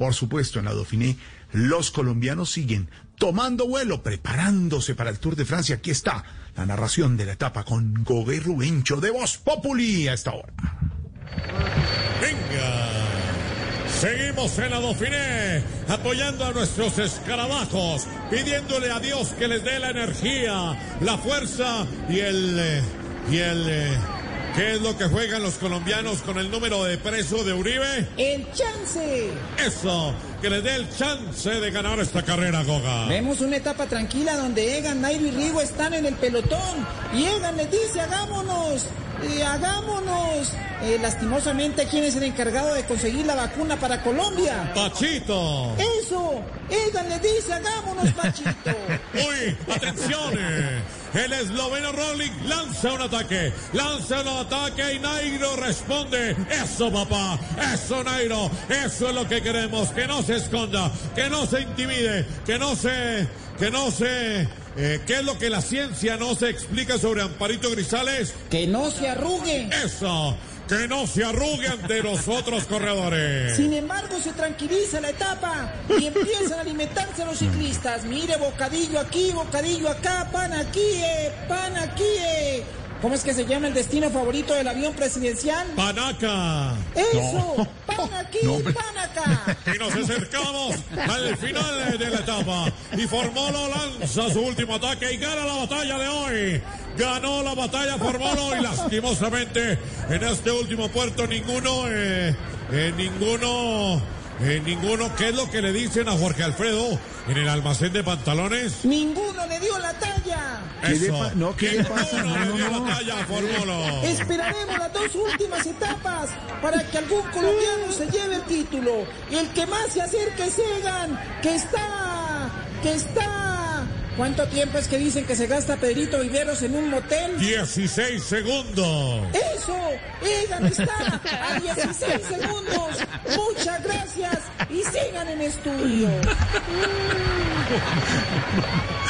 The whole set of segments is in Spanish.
Por supuesto, en la Dauphiné, los colombianos siguen tomando vuelo, preparándose para el Tour de Francia. Aquí está la narración de la etapa con Gogué Rubencho de Voz Populi a esta hora. Venga. Seguimos en la Dauphiné, apoyando a nuestros escarabajos, pidiéndole a Dios que les dé la energía, la fuerza y el... y el ¿Qué es lo que juegan los colombianos con el número de preso de Uribe? El chance. Eso, que les dé el chance de ganar esta carrera, Goga. Vemos una etapa tranquila donde Egan, Nairo y Rigo están en el pelotón. Y Egan les dice, hagámonos, eh, hagámonos. Eh, lastimosamente, ¿quién es el encargado de conseguir la vacuna para Colombia? Pachito. Eso, Egan le dice, hagámonos, Pachito. Uy, atención. El esloveno Rolling lanza un ataque, lanza un ataque y Nairo responde. Eso, papá, eso, Nairo, eso es lo que queremos, que no se esconda, que no se intimide, que no se, que no se... Eh, ¿Qué es lo que la ciencia no se explica sobre Amparito Grisales? Que no se arrugue. Eso, que no se arrugue ante los otros corredores. Sin embargo, se tranquiliza la etapa y empiezan a alimentarse los ciclistas. Mire, bocadillo aquí, bocadillo acá, pan aquí, eh, pan aquí. Eh. ¿Cómo es que se llama el destino favorito del avión presidencial? Panaca. Eso, no. pan aquí, no, pan acá. Y nos acercamos al final de la etapa. Y Formolo lanza su último ataque y gana la batalla de hoy. Ganó la batalla Formolo y lastimosamente en este último puerto ninguno, eh, eh, ninguno... Eh, ninguno, ¿qué es lo que le dicen a Jorge Alfredo en el almacén de pantalones? Ninguno le dio la talla. No, ¿qué le pasa? No. Esperaremos las dos últimas etapas para que algún colombiano se lleve el título. Y el que más se acerque es Egan, que está, que está. ¿Cuánto tiempo es que dicen que se gasta Pedrito Viveros en un motel? 16 segundos. Eso, Egan está a 16 segundos. Muchas gracias y sigan en estudio.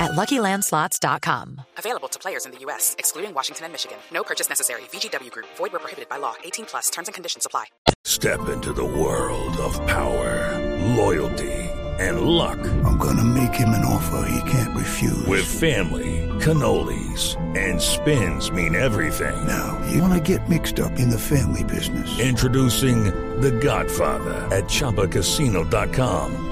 at LuckyLandSlots.com. Available to players in the U.S., excluding Washington and Michigan. No purchase necessary. VGW Group. Void where prohibited by law. 18 plus. Terms and conditions apply. Step into the world of power, loyalty, and luck. I'm gonna make him an offer he can't refuse. With family, cannolis, and spins mean everything. Now, you wanna get mixed up in the family business. Introducing The Godfather at ChumbaCasino.com.